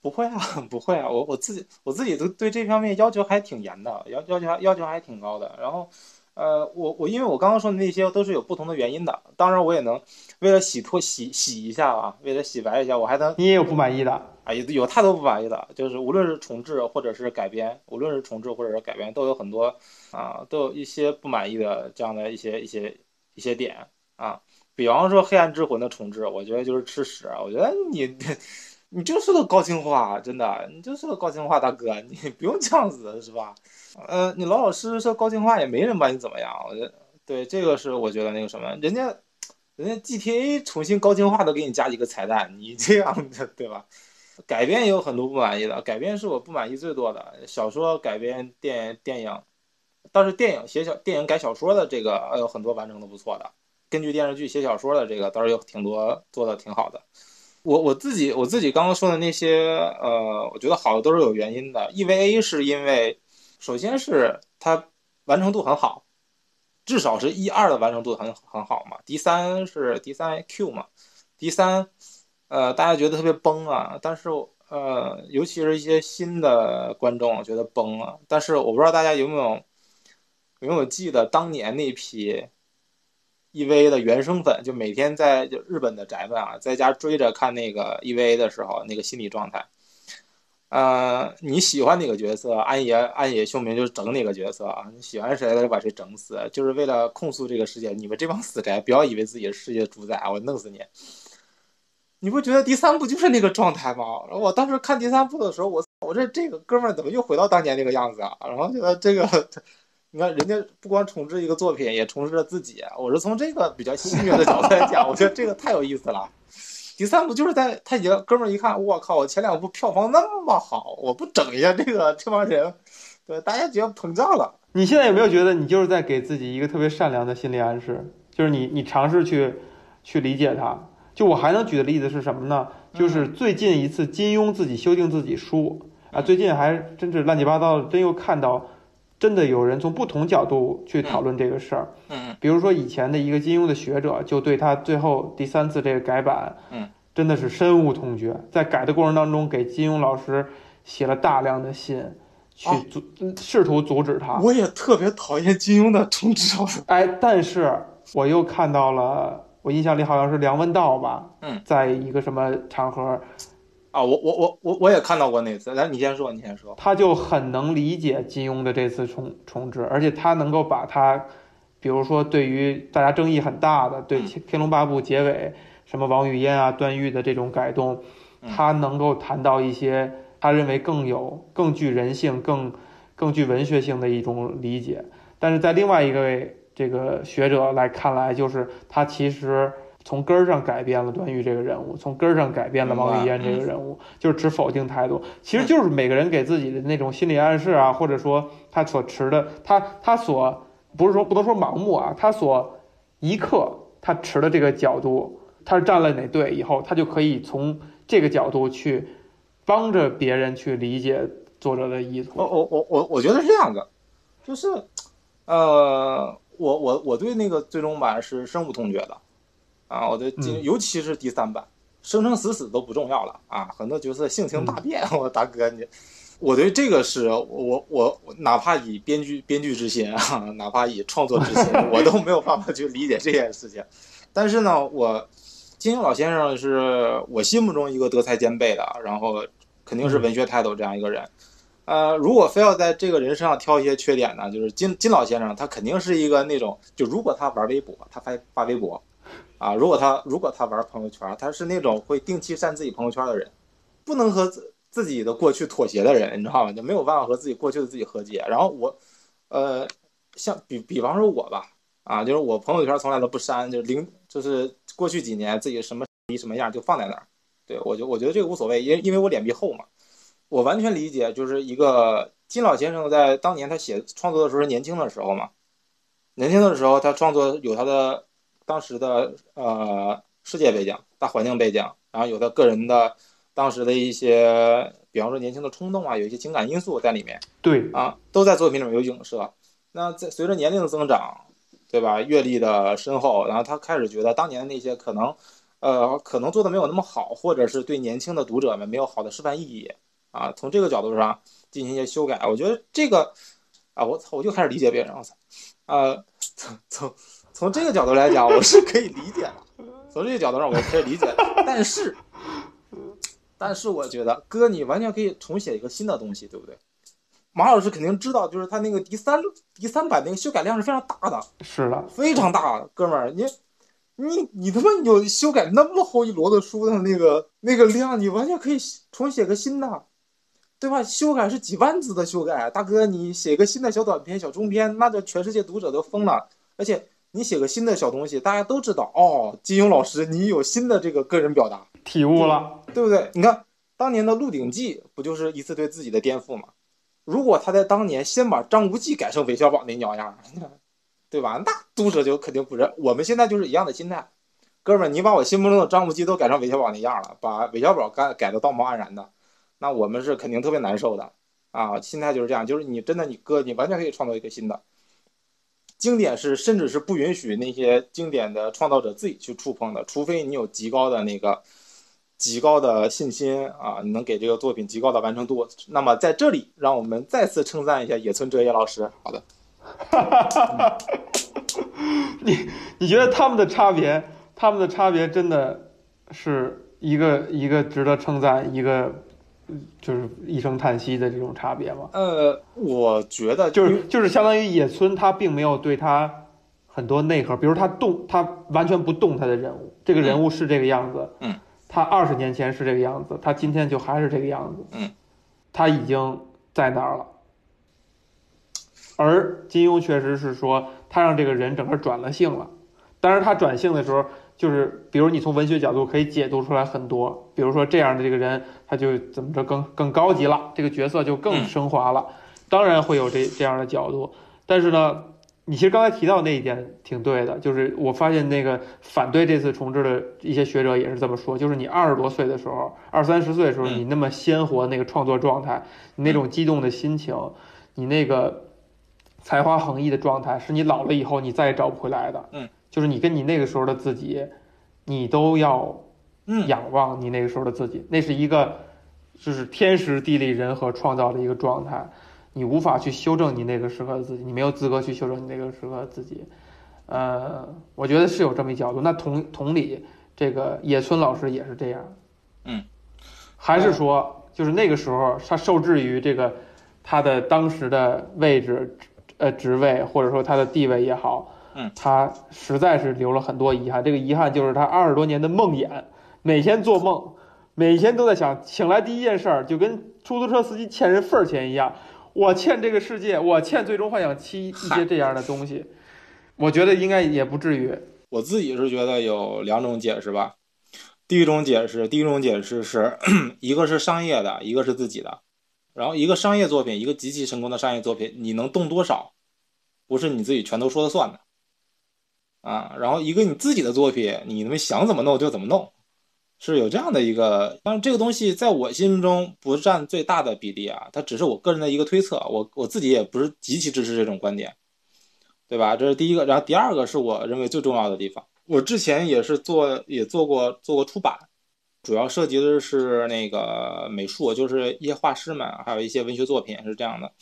S2: 不会啊，不会啊，我我自己我自己都对这方面要求还挺严的，要要求要求还挺高的。然后，呃，我我因为我刚刚说的那些都是有不同的原因的，当然我也能为了洗脱洗洗一下啊，为了洗白一下，我还能
S1: 你也有不满意的
S2: 啊，有有太多不满意的，就是无论是重置或者是改编，无论是重置或者是改编，都有很多啊，都有一些不满意的这样的一些一些一些点啊。比方说《黑暗之魂》的重置，我觉得就是吃屎。我觉得你，你就是个高清化，真的，你就是个高清化大哥，你不用这样子，是吧？呃，你老老实实说高清化，也没人把你怎么样。我觉得，对这个是我觉得那个什么，人家，人家 GTA 重新高清化都给你加几个彩蛋，你这样的对吧？改编也有很多不满意的，改编是我不满意最多的。小说改编电电影，倒是电影写小电影改小说的这个，呃有很多完成的不错的。根据电视剧写小说的这个倒是有挺多做的挺好的，我我自己我自己刚刚说的那些，呃，我觉得好的都是有原因的。EVA 是因为，首先是它完成度很好，至少是一二的完成度很很好嘛。第三是 D 三 Q 嘛，，D 三，呃，大家觉得特别崩啊，但是呃，尤其是一些新的观众觉得崩了。但是我不知道大家有没有有没有记得当年那批。EVA 的原生粉就每天在就日本的宅们啊，在家追着看那个 EVA 的时候，那个心理状态。呃，你喜欢哪个角色，安野安野秀明就整哪个角色啊！你喜欢谁，他就把谁整死，就是为了控诉这个世界。你们这帮死宅，不要以为自己是世界主宰，我弄死你！你不觉得第三部就是那个状态吗？我当时看第三部的时候，我我这这个哥们儿怎么又回到当年那个样子啊？然后觉得这个。你看，人家不光重置一个作品，也重置了自己。我是从这个比较戏谑的角度来讲，我觉得这个太有意思了。第三部就是在他已经哥们儿一看，我靠，我前两部票房那么好，我不整一下这个这帮人，对大家觉得膨胀了。
S1: 你现在有没有觉得你就是在给自己一个特别善良的心理暗示？就是你你尝试去去理解他。就我还能举的例子是什么呢？就是最近一次金庸自己修订自己书啊，最近还真是乱七八糟的，真又看到。真的有人从不同角度去讨论这个事儿，
S2: 嗯，
S1: 比如说以前的一个金庸的学者，就对他最后第三次这个改版，
S2: 嗯，
S1: 真的是深恶痛绝，在改的过程当中给金庸老师写了大量的信，去阻试图阻止他。
S2: 我也特别讨厌金庸的重置，
S1: 哎，但是我又看到了，我印象里好像是梁文道吧，
S2: 嗯，
S1: 在一个什么场合。
S2: 啊，我我我我我也看到过那次，来你先说，你先说。
S1: 他就很能理解金庸的这次重重置，而且他能够把他，比如说对于大家争议很大的对《天龙八部》结尾什么王语嫣啊、段誉的这种改动，他能够谈到一些他认为更有、更具人性、更更具文学性的一种理解。但是在另外一个位这个学者来看来，就是他其实从根儿上改变了段誉这个人物，从根儿上改变了王语嫣这个人物，就是持否定态度。其实就是每个人给自己的那种心理暗示啊，或者说他所持的，他他所不是说不能说盲目啊，他所一刻他持的这个角度，他是站了哪队以后，他就可以从这个角度去帮着别人去理解作者的意图。
S2: 我我我我我觉得是这样的，就是呃，我我我对那个最终版是深恶痛绝的啊，我对
S1: 金
S2: 尤其是第三版，生生死死都不重要了啊，很多角色性情大变，我大哥你。我对这个是我我我哪怕以编剧编剧之心啊，哪怕以创作之心，我都没有办法去理解这件事情。但是呢，我金庸老先生是我心目中一个德才兼备的，然后肯定是文学泰斗这样一个人。呃，如果非要在这个人身上挑一些缺点呢，就是金金老先生他肯定是一个那种，就如果他玩微博，他发发微博，啊，如果他如果他玩朋友圈，他是那种会定期删自己朋友圈的人，不能和自自己的过去妥协的人，你知道吗？就没有办法和自己过去的自己和解。然后我，呃，像比比方说我吧，啊，就是我朋友圈从来都不删，就零就是过去几年自己什么什么样就放在那儿。对我就我觉得这个无所谓，因因为我脸皮厚嘛。我完全理解，就是一个金老先生在当年他写创作的时候是年轻的时候嘛，年轻的时候他创作有他的当时的呃世界背景、大环境背景，然后有他个人的当时的一些，比方说年轻的冲动啊，有一些情感因素在里面
S1: 对，
S2: 啊，都在作品里面有影射。那在随着年龄的增长，对吧？阅历的深厚，然后他开始觉得当年那些可能，呃，可能做的没有那么好，或者是对年轻的读者们没有好的示范意义啊。从这个角度上进行一些修改，我觉得这个啊，我操，我就开始理解别人，我操，啊，从从从这个角度来讲，我是可以理解的。从这个角度上，我可以理解。但是，但是我觉得哥，你完全可以重写一个新的东西，对不对？马老师肯定知道，就是他那个第三第三版那个修改量是非常大的，
S1: 是的，
S2: 非常大，哥们儿，你你你他妈有修改那么厚一摞的书的那个那个量，你完全可以重写个新的，对吧？修改是几万字的修改，大哥，你写个新的小短篇、小中篇，那这全世界读者都疯了。而且你写个新的小东西，大家都知道哦，金庸老师你有新的这个个人表达，
S1: 体悟了，
S2: 对不对？你看当年的《鹿鼎记》不就是一次对自己的颠覆吗？如果他在当年先把张无忌改成韦小宝那鸟样，对吧？那读者就肯定不认。我们现在就是一样的心态，哥们儿，你把我心目中的张无忌都改成韦小宝那样了，把韦小宝改改的道貌岸然的，那我们是肯定特别难受的啊！心态就是这样，就是你真的你哥，你完全可以创造一个新的经典，是甚至是不允许那些经典的创造者自己去触碰的，除非你有极高的那个。极高的信心啊，你能给这个作品极高的完成度。那么在这里，让我们再次称赞一下野村哲也老师。好的，
S1: 你你觉得他们的差别，他们的差别真的是一个一个值得称赞，一个就是一声叹息的这种差别吗？
S2: 呃，我觉得
S1: 就是就是相当于野村他并没有对他很多内核，比如他动他完全不动他的人物，这个人物是这个样子，
S2: 嗯，
S1: 他二十年前是这个样子，他今天就还是这个样子，
S2: 嗯，
S1: 他已经在那儿了。而金庸确实是说，他让这个人整个转了性了。但是，他转性的时候，就是比如你从文学角度可以解读出来很多，比如说这样的这个人，他就怎么着更更高级了，这个角色就更
S2: 嗯
S1: 升华了。当然会有这这样的角度，但是呢，你其实刚才提到那一点挺对的，就是我发现那个反对这次重置的一些学者也是这么说，就是你二十多岁的时候，二三十岁的时候，
S2: 嗯
S1: 你那么鲜活那个创作状态，你那种激动的心情，你那个才华横溢的状态，是你老了以后你再也找不回来的。
S2: 嗯，
S1: 就是你跟你那个时候的自己，你都要
S2: 嗯
S1: 仰望你那个时候的自己，那是一个就是天时地利人和创造的一个状态，你无法去修正你那个时刻的自己，你没有资格去修正你那个时刻的自己。呃，我觉得是有这么一角度。那同同理，这个野村老师也是这样。
S2: 嗯，
S1: 还是说，就是那个时候他受制于这个他的当时的位置、呃职位，或者说他的地位也好，
S2: 嗯，
S1: 他实在是留了很多遗憾。这个遗憾就是他二十多年的梦魇，每天做梦，每天都在想，醒来第一件事儿就跟出租车司机欠人份儿钱一样，我欠这个世界，我欠《最终幻想七》一些这样的东西。我觉得应该也不至于，
S2: 我自己是觉得有两种解释吧。第一种解释，第一种解释是 一个是商业的，一个是自己的。然后一个商业作品，一个极其成功的商业作品，你能动多少，不是你自己全都说了算的啊。然后一个你自己的作品，你们想怎么弄就怎么弄，是有这样的一个。但是这个东西在我心目中不占最大的比例啊，它只是我个人的一个推测。我我自己也不是极其支持这种观点，对吧？这是第一个。然后第二个是我认为最重要的地方。我之前也是做也做过做过出版，主要涉及的是那个美术，就是一些画师们，还有一些文学作品是这样的。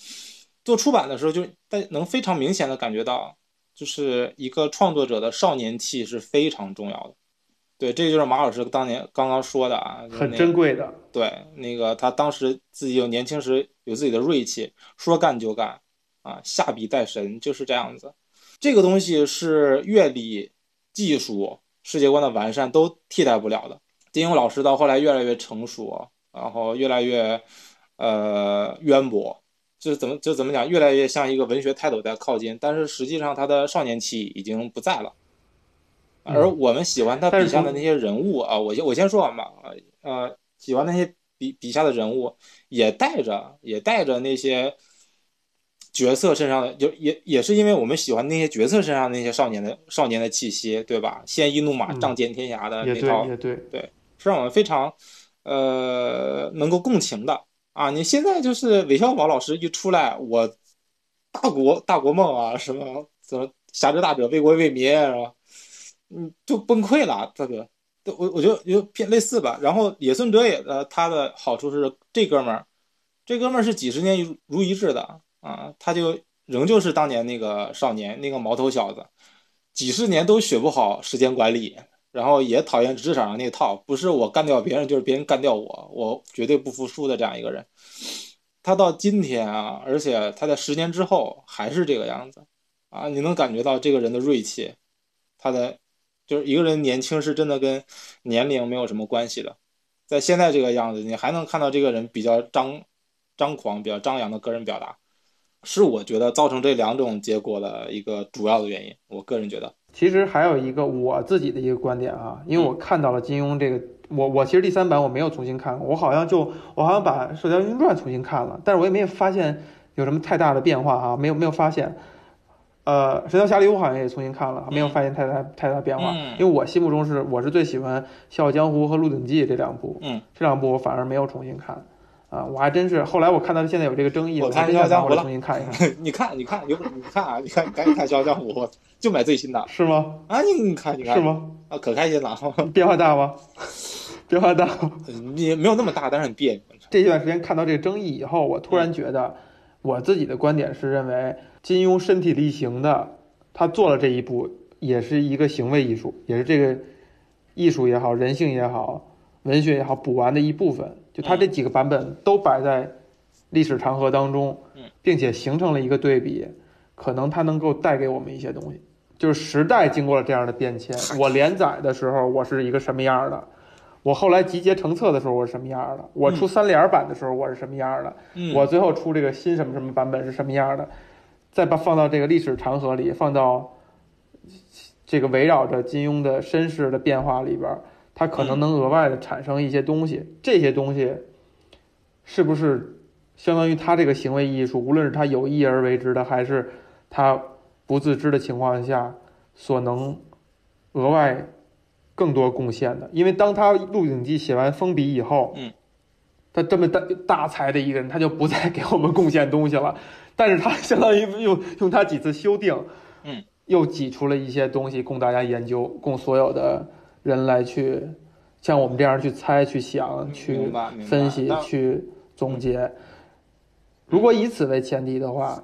S2: 做出版的时候，就大家能非常明显的感觉到，就是一个创作者的少年气是非常重要的。对，这就是马老师当年刚刚说的啊，
S1: 很珍贵的。
S2: 对，那个他当时自己有年轻时有自己的锐气，说干就干啊，下笔带神，就是这样子。这个东西是阅历。技术、世界观的完善都替代不了的。金庸老师到后来越来越成熟，然后越来越呃渊博，就是怎么就怎么讲，越来越像一个文学泰斗在靠近。但是实际上他的少年气已经不在了。而我们喜欢他笔下的那些人物啊，我先我先说完吧。呃，喜欢那些笔笔下的人物，也带着也带着那些。角色身上的就也也是因为我们喜欢那些角色身上那些少年的少年的气息，对吧？鲜衣怒马，仗剑天涯的那套，
S1: 对
S2: 对，是让我们非常呃能够共情的啊！你现在就是韦小宝老师一出来，我大国大国梦啊，什么怎么侠之大者为国为民是吧？嗯，就崩溃了，这个，我我觉得就偏类似吧。然后野村哲也的他的好处是这哥们儿，这哥们儿是几十年如如一日的。啊，他就仍旧是当年那个少年，那个毛头小子，几十年都学不好时间管理，然后也讨厌职场上那套，不是我干掉别人，就是别人干掉我，我绝对不服输的这样一个人。他到今天啊，而且他在十年之后还是这个样子啊，你能感觉到这个人的锐气，他的就是一个人年轻是真的跟年龄没有什么关系的，在现在这个样子，你还能看到这个人比较张张狂、比较张扬的个人表达。是我觉得造成这两种结果的一个主要的原因。我个人觉得，
S1: 其实还有一个我自己的一个观点啊，因为我看到了金庸这个，我我其实第三版我没有重新看过，我好像就我好像把《射雕英雄传》重新看了，但是我也没有发现有什么太大的变化啊，没有没有发现。呃，《神雕侠侣》我好像也重新看了，没有发现太大太大变化，因为我心目中是我是最喜欢《笑傲江湖》和《鹿鼎记》这两部，
S2: 嗯，
S1: 这两部我反而没有重新看。啊，我还真是，后来我看到现在有这个争议，
S2: 我看《笑傲江湖》
S1: 了，重新看一看。
S2: 你看，你看，有你看啊，你看，赶紧看《笑傲江湖》，就买最新的。
S1: 是吗？
S2: 啊，你你看，你看。
S1: 是吗？
S2: 啊，可开心了。
S1: 变化大吗？变化大？
S2: 也没有那么大，但是很别扭。
S1: 这段时间看到这个争议以后，我突然觉得，我自己的观点是认为，金庸身体力行的，他做了这一步，也是一个行为艺术，也是这个艺术也好，人性也好，文学也好，补完的一部分。就他这几个版本都摆在历史长河当中，并且形成了一个对比，可能它能够带给我们一些东西。就是时代经过了这样的变迁，我连载的时候我是一个什么样的，我后来集结成册的时候我是什么样的，我出三联版的时候我是什么样的，我最后出这个新什么什么版本是什么样的，再把放到这个历史长河里，放到这个围绕着金庸的身世的变化里边。它可能能额外的产生一些东西，这些东西是不是相当于他这个行为艺术，无论是他有意而为之的，还是他不自知的情况下所能额外更多贡献的？因为当他《鹿鼎记》写完封笔以后，
S2: 嗯，
S1: 他这么大大才的一个人，他就不再给我们贡献东西了。但是他相当于用用他几次修订，
S2: 嗯，
S1: 又挤出了一些东西供大家研究，供所有的。人来去，像我们这样去猜、去想、去分析、去总结。如果以此为前提的话，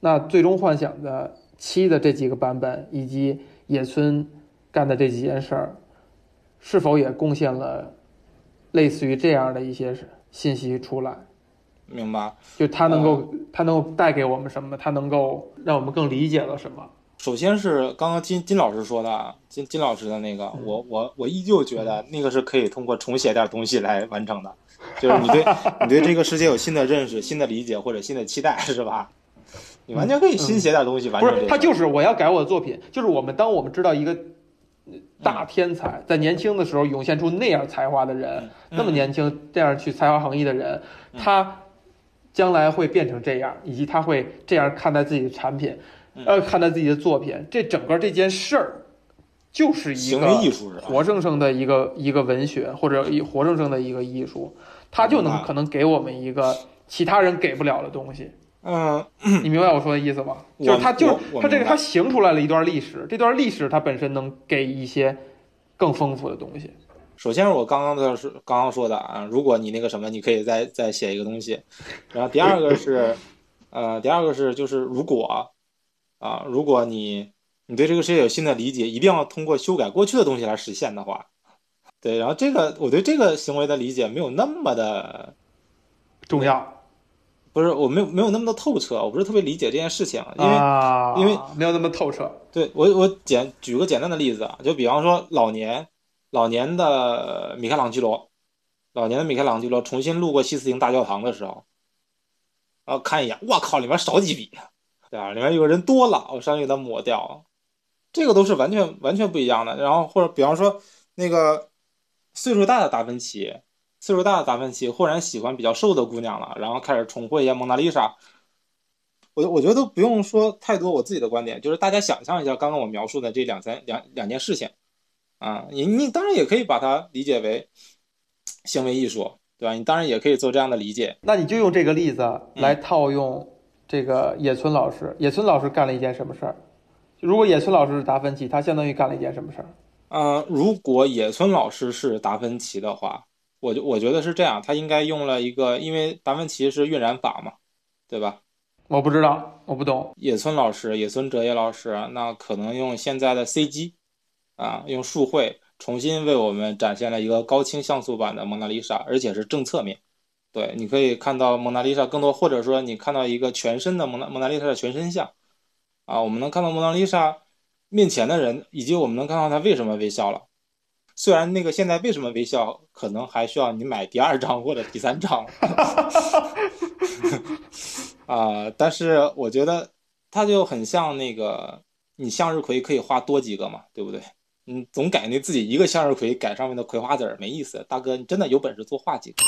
S1: 那最终幻想的七的这几个版本，以及野村干的这几件事儿，是否也贡献了类似于这样的一些信息出来？
S2: 明白？
S1: 就他能够，他能够带给我们什么？他能够让我们更理解了什么？
S2: 首先是刚刚金金老师说的，金金老师的那个，我我我依旧觉得那个是可以通过重写点东西来完成的，就是你对你对这个世界有新的认识、新的理解或者新的期待，是吧？你完全可以新写点东西完成。
S1: 不是，他就是我要改我的作品，就是我们当我们知道一个大天才，在年轻的时候涌现出那样才华的人，那么年轻这样去才华横溢的人，他将来会变成这样，以及他会这样看待自己的产品，呃，看待自己的作品，这整个这件事儿就是一个活生生的一个一个文学，或者一活生生的一个艺术，他就能可能给我们一个其他人给不了的东西。
S2: 嗯，
S1: 你明白我说的意思吗？就是他，就是他这个，他行出来了一段历史，这段历史它本身能给一些更丰富的东西。
S2: 首先是我刚刚的是刚刚说的啊，如果你那个什么，你可以再再写一个东西。然后第二个是，呃，第二个是就是如果啊，如果你你对这个世界有新的理解，一定要通过修改过去的东西来实现的话，对，然后这个我对这个行为的理解没有那么的
S1: 重要。
S2: 不是，我没有没有那么的透彻，我不是特别理解这件事情，因为因为
S1: 没有那么透彻。
S2: 对我我简举个简单的例子啊，就比方说老年老年的米开朗基罗，老年的米开朗基罗重新路过西斯廷大教堂的时候，然后看一眼，我靠，里面少几笔，对吧？里面有个人多了，我上去给他抹掉，这个都是完全完全不一样的。然后或者比方说那个岁数大的达芬奇。岁数大的达芬奇忽然喜欢比较瘦的姑娘了，然后开始重绘一下蒙娜丽莎。我我觉得都不用说太多我自己的观点，就是大家想象一下刚刚我描述的这两三两两件事情啊，你你当然也可以把它理解为行为艺术，对吧？你当然也可以做这样的理解。
S1: 那你就用这个例子来套用这个野村老师。野村老师干了一件什么事儿？如果野村老师是达芬奇，他相当于干了一件什么事儿？
S2: 呃，如果野村老师是达芬奇的话。我就我觉得是这样，他应该用了一个，因为达芬奇是晕染法嘛，对吧？
S1: 我不知道，我不懂。
S2: 野村老师，野村哲也老师，那可能用现在的 CG，啊，用数绘重新为我们展现了一个高清像素版的蒙娜丽莎，而且是正侧面。对，你可以看到蒙娜丽莎更多，或者说你看到一个全身的蒙娜蒙娜丽莎的全身像，啊，我们能看到蒙娜丽莎面前的人，以及我们能看到她为什么微笑了。虽然那个现在为什么微笑，可能还需要你买第二张或者第三张，啊，但是我觉得它就很像那个你向日葵可以画多几个嘛，对不对？你总改那自己一个向日葵改上面的葵花籽儿没意思，大哥你真的有本事多画几个。